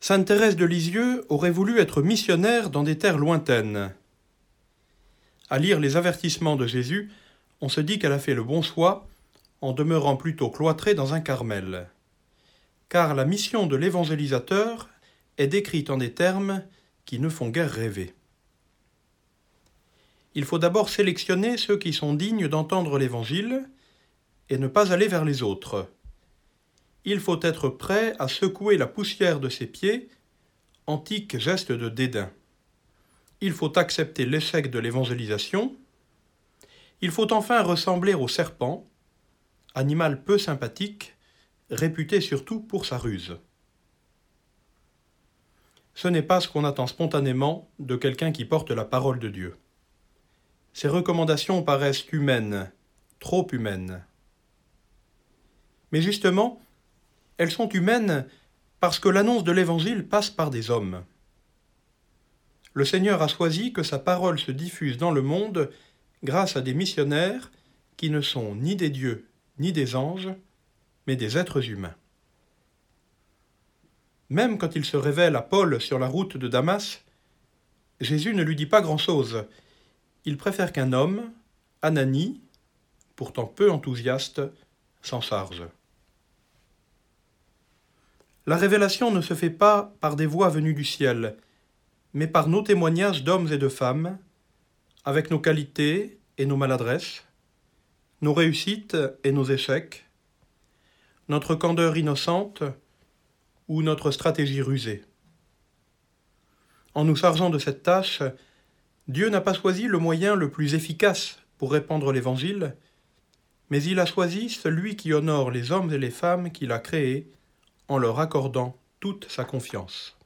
Sainte Thérèse de Lisieux aurait voulu être missionnaire dans des terres lointaines. À lire les avertissements de Jésus, on se dit qu'elle a fait le bon choix en demeurant plutôt cloîtrée dans un Carmel. Car la mission de l'évangélisateur est décrite en des termes qui ne font guère rêver. Il faut d'abord sélectionner ceux qui sont dignes d'entendre l'Évangile et ne pas aller vers les autres il faut être prêt à secouer la poussière de ses pieds, antique geste de dédain. Il faut accepter l'échec de l'évangélisation. Il faut enfin ressembler au serpent, animal peu sympathique, réputé surtout pour sa ruse. Ce n'est pas ce qu'on attend spontanément de quelqu'un qui porte la parole de Dieu. Ces recommandations paraissent humaines, trop humaines. Mais justement, elles sont humaines parce que l'annonce de l'Évangile passe par des hommes. Le Seigneur a choisi que sa parole se diffuse dans le monde grâce à des missionnaires qui ne sont ni des dieux ni des anges, mais des êtres humains. Même quand il se révèle à Paul sur la route de Damas, Jésus ne lui dit pas grand-chose. Il préfère qu'un homme, Anani, pourtant peu enthousiaste, s'en charge. La révélation ne se fait pas par des voix venues du ciel, mais par nos témoignages d'hommes et de femmes, avec nos qualités et nos maladresses, nos réussites et nos échecs, notre candeur innocente ou notre stratégie rusée. En nous chargeant de cette tâche, Dieu n'a pas choisi le moyen le plus efficace pour répandre l'Évangile, mais il a choisi celui qui honore les hommes et les femmes qu'il a créés en leur accordant toute sa confiance.